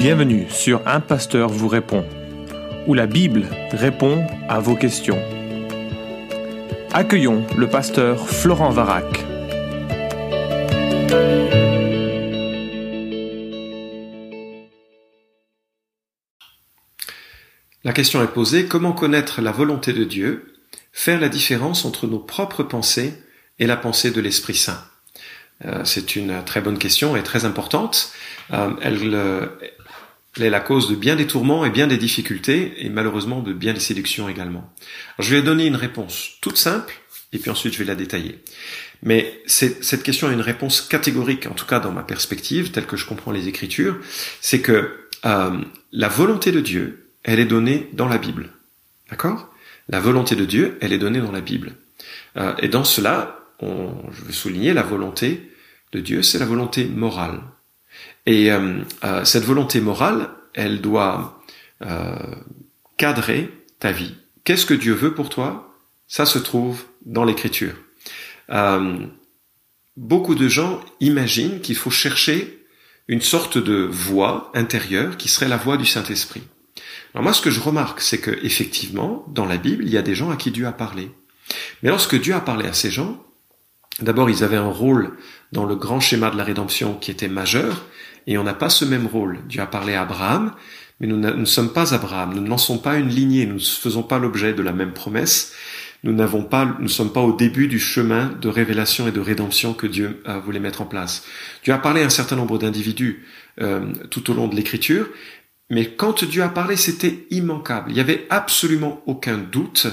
Bienvenue sur Un Pasteur vous répond, où la Bible répond à vos questions. Accueillons le pasteur Florent Varac. La question est posée, comment connaître la volonté de Dieu, faire la différence entre nos propres pensées et la pensée de l'Esprit Saint? Euh, C'est une très bonne question et très importante. Euh, elle, euh, elle est la cause de bien des tourments et bien des difficultés, et malheureusement de bien des séductions également. Je vais donner une réponse toute simple, et puis ensuite je vais la détailler. Mais cette question a une réponse catégorique, en tout cas dans ma perspective, telle que je comprends les Écritures, c'est que euh, la volonté de Dieu, elle est donnée dans la Bible. D'accord? La volonté de Dieu, elle est donnée dans la Bible. Euh, et dans cela, je veux souligner la volonté de Dieu, c'est la volonté morale. Et euh, euh, cette volonté morale, elle doit euh, cadrer ta vie. Qu'est-ce que Dieu veut pour toi? Ça se trouve dans l'Écriture. beaucoup de gens imaginent qu'il faut chercher une sorte de voix intérieure qui serait la voix du Saint-Esprit. Alors moi, ce que je remarque, c'est que effectivement, dans la Bible, il y a des gens à qui Dieu a parlé. Mais lorsque Dieu a parlé à ces gens, d'abord, ils avaient un rôle dans le grand schéma de la rédemption qui était majeur, et on n'a pas ce même rôle. Dieu a parlé à Abraham, mais nous ne sommes pas Abraham, nous ne lançons pas une lignée, nous ne faisons pas l'objet de la même promesse, nous n'avons pas, nous ne sommes pas au début du chemin de révélation et de rédemption que Dieu a voulu mettre en place. Dieu a parlé à un certain nombre d'individus euh, tout au long de l'Écriture, mais quand Dieu a parlé, c'était immanquable. Il n'y avait absolument aucun doute,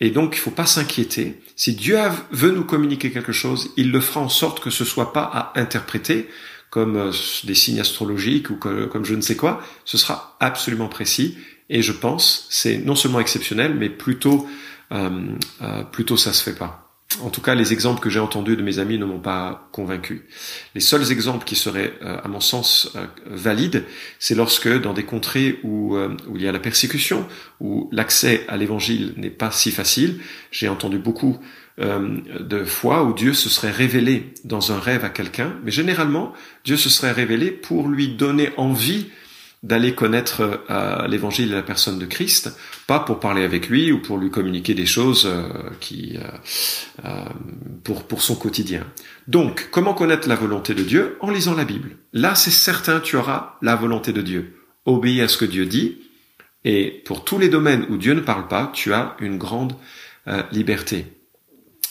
et donc il ne faut pas s'inquiéter. Si Dieu veut nous communiquer quelque chose, il le fera en sorte que ce soit pas à interpréter, comme euh, des signes astrologiques ou comme je ne sais quoi, ce sera absolument précis. Et je pense, c'est non seulement exceptionnel, mais plutôt, euh, euh, plutôt ça se fait pas. En tout cas, les exemples que j'ai entendus de mes amis ne m'ont pas convaincu. Les seuls exemples qui seraient, euh, à mon sens, valides, c'est lorsque dans des contrées où, où il y a la persécution, où l'accès à l'évangile n'est pas si facile, j'ai entendu beaucoup euh, de fois où Dieu se serait révélé dans un rêve à quelqu'un, mais généralement, Dieu se serait révélé pour lui donner envie d'aller connaître euh, l'évangile et la personne de Christ, pas pour parler avec lui ou pour lui communiquer des choses euh, qui pour pour son quotidien. Donc, comment connaître la volonté de Dieu? En lisant la Bible. Là, c'est certain, tu auras la volonté de Dieu. Obéis à ce que Dieu dit, et pour tous les domaines où Dieu ne parle pas, tu as une grande liberté.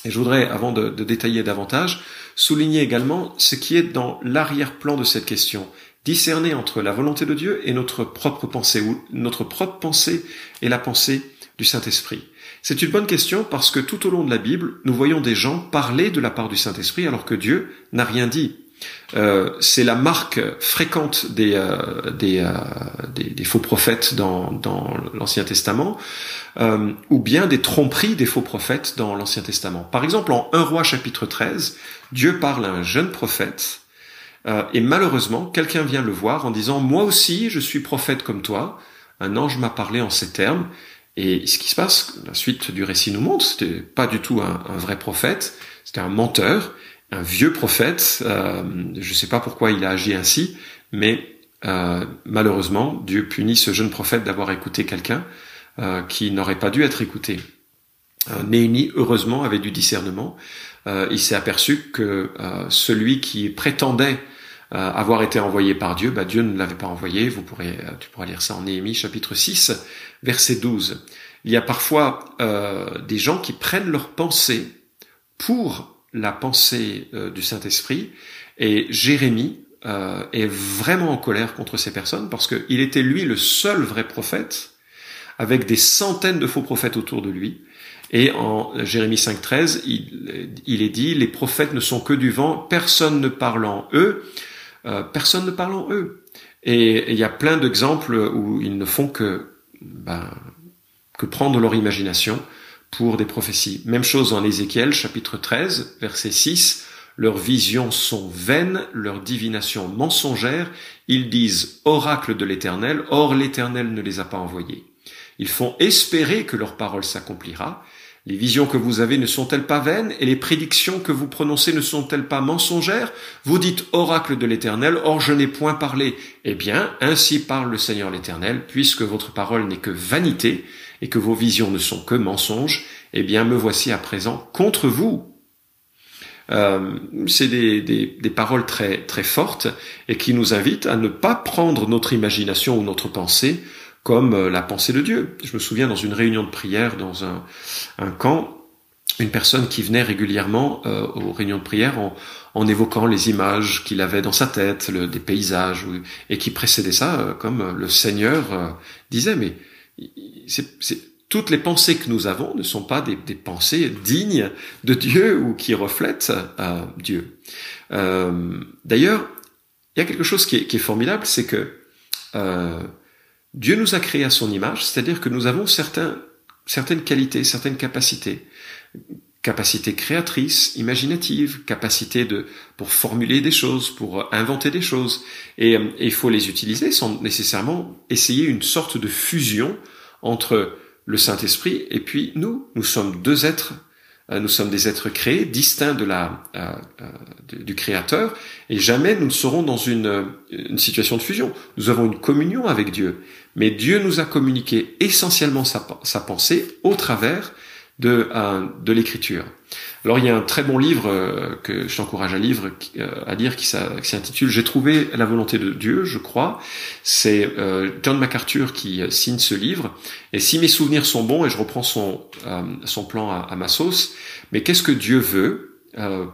Et je voudrais, avant de, détailler davantage, souligner également ce qui est dans l'arrière-plan de cette question, discerner entre la volonté de Dieu et notre propre pensée, ou notre propre pensée et la pensée du Saint-Esprit. C'est une bonne question parce que tout au long de la Bible, nous voyons des gens parler de la part du Saint-Esprit alors que Dieu n'a rien dit. Euh, c'est la marque fréquente des, euh, euh, des, des, faux prophètes dans, dans l'Ancien Testament, ou bien des tromperies des faux prophètes dans l'Ancien Testament. Par exemple, en 1 roi chapitre 13, Dieu parle à un jeune prophète, et malheureusement, quelqu'un vient le voir en disant, moi aussi, je suis prophète comme toi, un ange m'a parlé en ces termes, et ce qui se passe, la suite du récit nous montre, c'était pas du tout un, vrai prophète, c'était un menteur, un vieux prophète. Euh, je ne sais pas pourquoi il a agi ainsi, mais euh, malheureusement, Dieu punit ce jeune prophète d'avoir écouté quelqu'un euh, qui n'aurait pas dû être écouté. Néhémie, heureusement, avait du discernement. il s'est aperçu que celui qui prétendait avoir été envoyé par Dieu, bah, Dieu ne l'avait pas envoyé. Vous pourrez, tu pourras lire ça en Néhémie chapitre 6, verset 12. Il y a parfois des gens qui prennent leur pensée pour la pensée euh, du Saint-Esprit. Et Jérémie euh, est vraiment en colère contre ces personnes parce qu'il était lui le seul vrai prophète, avec des centaines de faux prophètes autour de lui. Et en Jérémie 5.13, il, il est dit, les prophètes ne sont que du vent, personne ne parle en eux, euh, personne ne parle en eux. Et il y a plein d'exemples où ils ne font que, ben, que prendre leur imagination pour des prophéties. Même chose en Ézéchiel chapitre 13 verset 6. Leurs visions sont vaines, leurs divinations mensongères. Ils disent oracle de l'Éternel, or l'Éternel ne les a pas envoyés. Ils font espérer que leur parole s'accomplira, Les visions que vous avez ne sont-elles pas vaines et les prédictions que vous prononcez ne sont-elles pas mensongères? Vous dites oracle de l'Éternel, or je n'ai point parlé. Eh bien, ainsi parle le Seigneur l'Éternel, puisque votre parole n'est que vanité et que vos visions ne sont que mensonges, eh bien me voici à présent contre vous. Euh, c'est des, des, paroles très très fortes et qui nous invitent à ne pas prendre notre imagination ou notre pensée comme euh, la pensée de Dieu. Je me souviens dans une réunion de prière dans un, un camp, une personne qui venait régulièrement euh, aux réunions de prière en, en évoquant les images qu'il avait dans sa tête, le, des paysages, et qui précédait ça, euh, comme le Seigneur disait, mais c'est, toutes les pensées que nous avons ne sont pas des, des pensées dignes de Dieu ou qui reflètent Dieu. D'ailleurs, il y a quelque chose qui est, qui est formidable, c'est que Dieu nous a créés à son image, c'est-à-dire que nous avons certaines qualités, certaines capacités, capacité créatrice, imaginative, capacité de pour formuler des choses, pour inventer des choses, et, et il faut les utiliser sans nécessairement essayer une sorte de fusion entre le Saint-Esprit et puis nous. Nous sommes deux êtres euh, nous sommes des êtres créés, distincts de la, euh, euh, du Créateur, et jamais nous ne serons dans une, situation de fusion. Nous avons une communion avec Dieu, mais Dieu nous a communiqué essentiellement sa, pensée au travers de, l'écriture. Alors il y a un très bon livre euh, que je t'encourage à, euh, à lire qui, s'intitule J'ai trouvé la volonté de Dieu, je crois. C'est euh, John MacArthur qui signe ce livre. Et si mes souvenirs sont bons, et je reprends son, son plan à, à, ma sauce, mais qu'est-ce que Dieu veut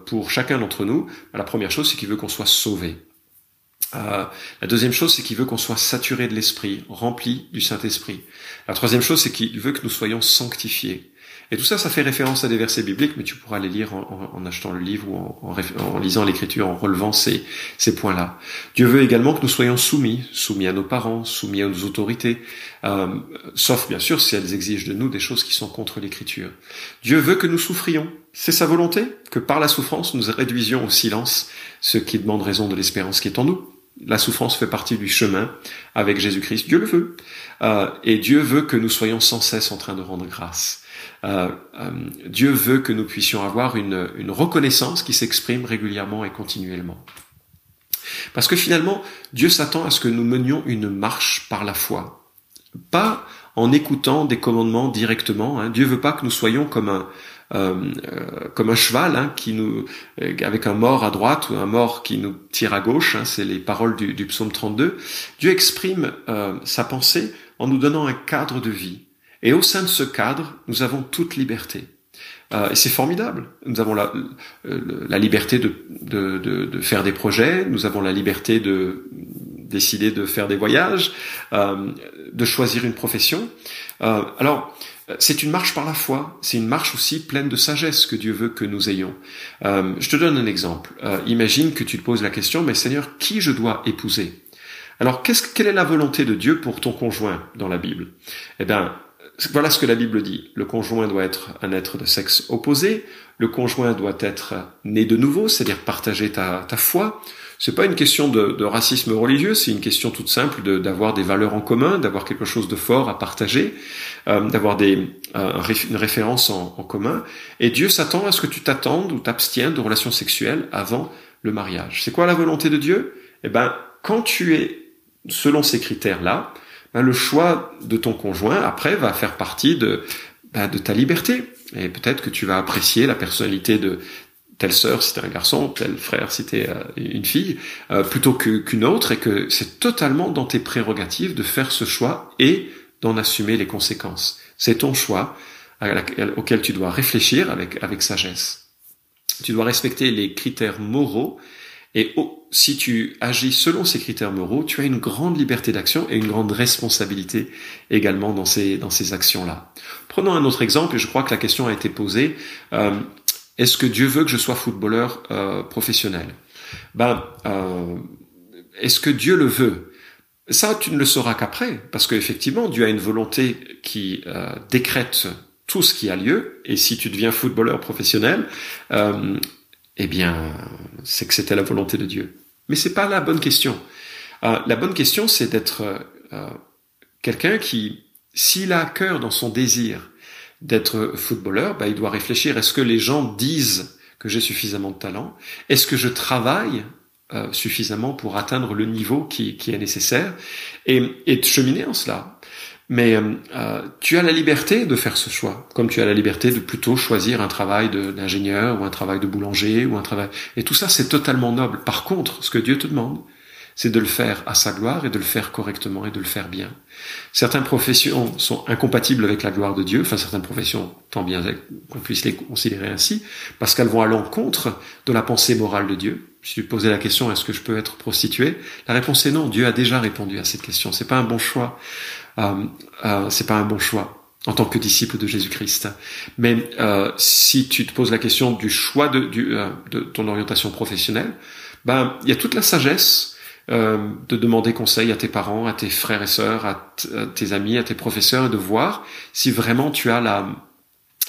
pour chacun d'entre nous? La première chose, c'est qu'il veut qu'on soit sauvé. Euh, la deuxième chose, c'est qu'il veut qu'on soit saturé de l'esprit, rempli du Saint-Esprit. La troisième chose, c'est qu'il veut que nous soyons sanctifiés. Et tout ça, ça fait référence à des versets bibliques, mais tu pourras les lire en, achetant le livre ou en, lisant l'écriture, en relevant ces, points-là. Dieu veut également que nous soyons soumis, soumis à nos parents, soumis à nos autorités, euh, sauf bien sûr si elles exigent de nous des choses qui sont contre l'écriture. Dieu veut que nous souffrions. C'est sa volonté que par la souffrance, nous réduisions au silence ce qui demande raison de l'espérance qui est en nous. La souffrance fait partie du chemin avec Jésus-Christ. Dieu le veut. Euh, et Dieu veut que nous soyons sans cesse en train de rendre grâce. Euh, euh, Dieu veut que nous puissions avoir une, reconnaissance qui s'exprime régulièrement et continuellement. Parce que finalement, Dieu s'attend à ce que nous menions une marche par la foi. Pas en écoutant des commandements directement. Hein. Dieu veut pas que nous soyons comme un, comme un cheval hein, qui nous, avec un mort à droite ou un mort qui nous tire à gauche. Hein, c'est les paroles du, du, psaume 32. Dieu exprime sa pensée en nous donnant un cadre de vie. Et au sein de ce cadre, nous avons toute liberté. Euh, et c'est formidable. Nous avons la, euh, la liberté de, de, de, de, faire des projets, nous avons la liberté de décider de faire des voyages, euh, de choisir une profession. Euh, alors, c'est une marche par la foi, c'est une marche aussi pleine de sagesse que Dieu veut que nous ayons. Euh, je te donne un exemple. imagine que tu te poses la question, mais Seigneur, qui je dois épouser? Alors, qu'est-ce, quelle est la volonté de Dieu pour ton conjoint dans la Bible? Eh bien, voilà ce que la Bible dit. Le conjoint doit être un être de sexe opposé. Le conjoint doit être né de nouveau, c'est-à-dire partager ta, ta foi. C'est pas une question de, racisme religieux, c'est une question toute simple d'avoir des valeurs en commun, d'avoir quelque chose de fort à partager, euh, d'avoir des euh, une référence en, commun. Et Dieu s'attend à ce que tu t'attendes ou t'abstiennes de relations sexuelles avant le mariage. C'est quoi la volonté de Dieu? Eh ben, quand tu es selon ces critères-là, ben, le choix de ton conjoint après va faire partie de, ben, de ta liberté. Et peut-être que tu vas apprécier la personnalité de telle sœur si t'es un garçon, tel frère si t'es euh, une fille, euh, plutôt qu'une autre, et que c'est totalement dans tes prérogatives de faire ce choix et d'en assumer les conséquences. C'est ton choix auquel tu dois réfléchir avec, avec sagesse. Tu dois respecter les critères moraux et si tu agis selon ces critères moraux, tu as une grande liberté d'action et une grande responsabilité également dans ces, dans ces actions-là. Prenons un autre exemple, et je crois que la question a été posée. Euh, est-ce que Dieu veut que je sois footballeur euh, professionnel? Ben, euh, est-ce que Dieu le veut? Ça, tu ne le sauras qu'après, parce qu'effectivement, Dieu a une volonté qui décrète tout ce qui a lieu, et si tu deviens footballeur professionnel, eh bien, c'est que c'était la volonté de Dieu. Mais c'est pas la bonne question. Euh, la bonne question, c'est d'être euh, quelqu'un qui, s'il a à cœur dans son désir d'être footballeur, bah, il doit réfléchir, est-ce que les gens disent que j'ai suffisamment de talent? Est-ce que je travaille euh, suffisamment pour atteindre le niveau qui, qui est nécessaire? Et, et de cheminer en cela mais euh, euh, tu as la liberté de faire ce choix, comme tu as la liberté de plutôt choisir un travail d'ingénieur ou un travail de boulanger ou un travail. Et tout ça, c'est totalement noble. Par contre, ce que Dieu te demande, c'est de le faire à sa gloire et de le faire correctement et de le faire bien. Certaines professions sont incompatibles avec la gloire de Dieu, enfin certaines professions, tant bien qu'on puisse les considérer ainsi, parce qu'elles vont à l'encontre de la pensée morale de Dieu. Si tu posais la question est-ce que je peux être prostituée, la réponse est non. Dieu a déjà répondu à cette question. C'est pas un bon choix. Euh, euh, c'est pas un bon choix en tant que disciple de Jésus-Christ. Mais euh, si tu te poses la question du choix de, du, euh, de ton orientation professionnelle, ben il y a toute la sagesse euh, de demander conseil à tes parents, à tes frères et sœurs, à, tes amis, à tes professeurs, et de voir si vraiment tu as la,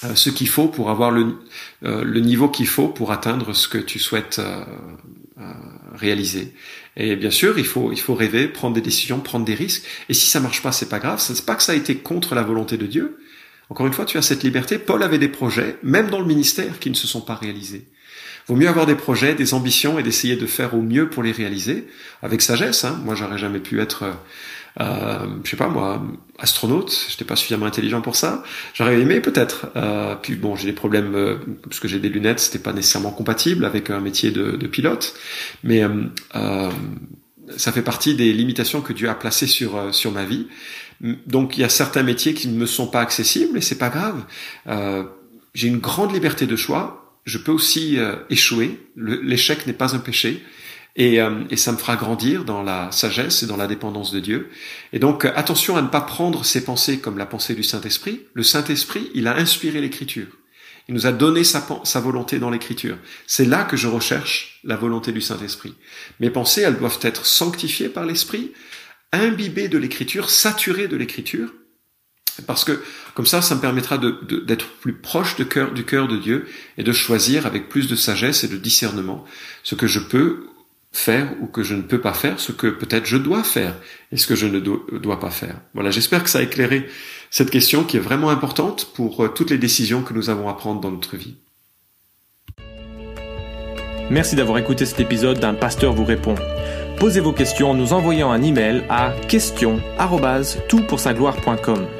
euh, ce qu'il faut pour avoir le, euh, le niveau qu'il faut pour atteindre ce que tu souhaites réaliser. Et bien sûr, il faut, il faut rêver, prendre des décisions, prendre des risques. Et si ça marche pas, c'est pas grave. C'est pas que ça a été contre la volonté de Dieu. Encore une fois, tu as cette liberté. Paul avait des projets, même dans le ministère, qui ne se sont pas réalisés. Vaut mieux avoir des projets, des ambitions et d'essayer de faire au mieux pour les réaliser avec sagesse. Hein. Moi, j'aurais jamais pu être, euh, je sais pas moi, astronaute. J'étais pas suffisamment intelligent pour ça. J'aurais aimé peut-être. Euh, puis bon, j'ai des problèmes euh, parce que j'ai des lunettes. C'était pas nécessairement compatible avec un métier de, de pilote. Mais euh, euh ça fait partie des limitations que Dieu a placées sur euh, sur ma vie. Donc il y a certains métiers qui ne me sont pas accessibles et c'est pas grave. J'ai une grande liberté de choix je peux aussi euh, échouer. L'échec n'est pas un péché. Et, euh, et, ça me fera grandir dans la sagesse et dans la dépendance de Dieu. Et donc euh, attention à ne pas prendre ces pensées comme la pensée du Saint-Esprit. Le Saint-Esprit, il a inspiré l'Écriture. Il nous a donné sa, sa volonté dans l'Écriture. C'est là que je recherche la volonté du Saint-Esprit. Mes pensées, elles doivent être sanctifiées par l'Esprit, imbibées de l'Écriture, saturées de l'Écriture, parce que comme ça, ça me permettra d'être plus proche du cœur de Dieu et de choisir avec plus de sagesse et de discernement ce que je peux faire ou que je ne peux pas faire, ce que peut-être je dois faire et ce que je ne dois pas faire. Voilà, j'espère que ça a éclairé cette question qui est vraiment importante pour euh, toutes les décisions que nous avons à prendre dans notre vie. Merci d'avoir écouté cet épisode d'un pasteur vous répond. Posez vos questions en nous envoyant un email à question@toutpoursagloire.com.